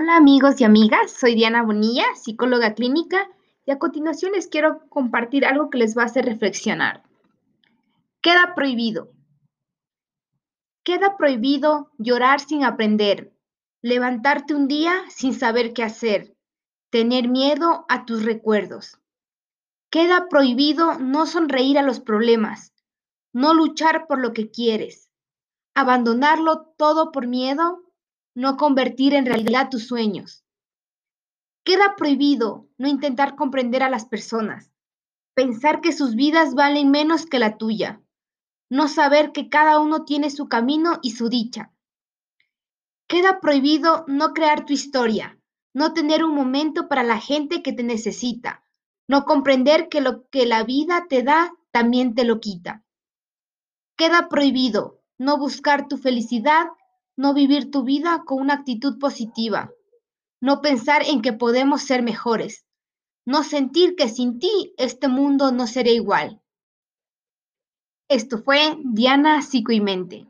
Hola amigos y amigas, soy Diana Bonilla, psicóloga clínica, y a continuación les quiero compartir algo que les va a hacer reflexionar. Queda prohibido. Queda prohibido llorar sin aprender, levantarte un día sin saber qué hacer, tener miedo a tus recuerdos. Queda prohibido no sonreír a los problemas, no luchar por lo que quieres, abandonarlo todo por miedo no convertir en realidad tus sueños. Queda prohibido no intentar comprender a las personas, pensar que sus vidas valen menos que la tuya, no saber que cada uno tiene su camino y su dicha. Queda prohibido no crear tu historia, no tener un momento para la gente que te necesita, no comprender que lo que la vida te da también te lo quita. Queda prohibido no buscar tu felicidad no vivir tu vida con una actitud positiva, no pensar en que podemos ser mejores, no sentir que sin ti este mundo no sería igual. Esto fue Diana Psico y Mente.